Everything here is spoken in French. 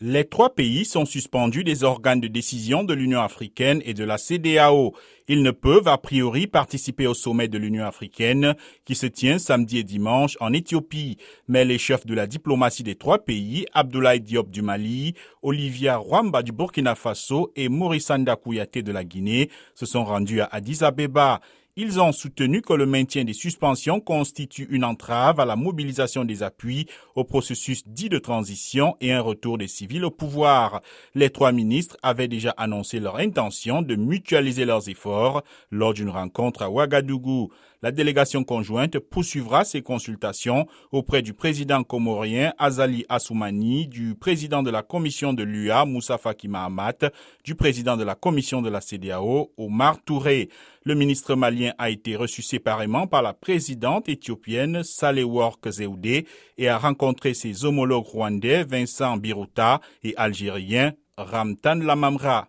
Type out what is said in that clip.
Les trois pays sont suspendus des organes de décision de l'Union africaine et de la CDAO. Ils ne peuvent a priori participer au sommet de l'Union africaine qui se tient samedi et dimanche en Éthiopie. Mais les chefs de la diplomatie des trois pays, Abdoulaye Diop du Mali, Olivia Rwamba du Burkina Faso et Maurice Kouyaté de la Guinée, se sont rendus à Addis Abeba. Ils ont soutenu que le maintien des suspensions constitue une entrave à la mobilisation des appuis au processus dit de transition et un retour des civils au pouvoir. Les trois ministres avaient déjà annoncé leur intention de mutualiser leurs efforts lors d'une rencontre à Ouagadougou. La délégation conjointe poursuivra ses consultations auprès du président comorien Azali Assoumani, du président de la commission de l'UA Moussa Faki Mahamat, du président de la commission de la CDAO Omar Touré. Le ministre malien a été reçu séparément par la présidente éthiopienne Work Zewde et a rencontré ses homologues rwandais Vincent Biruta et algérien Ramtan Lamamra.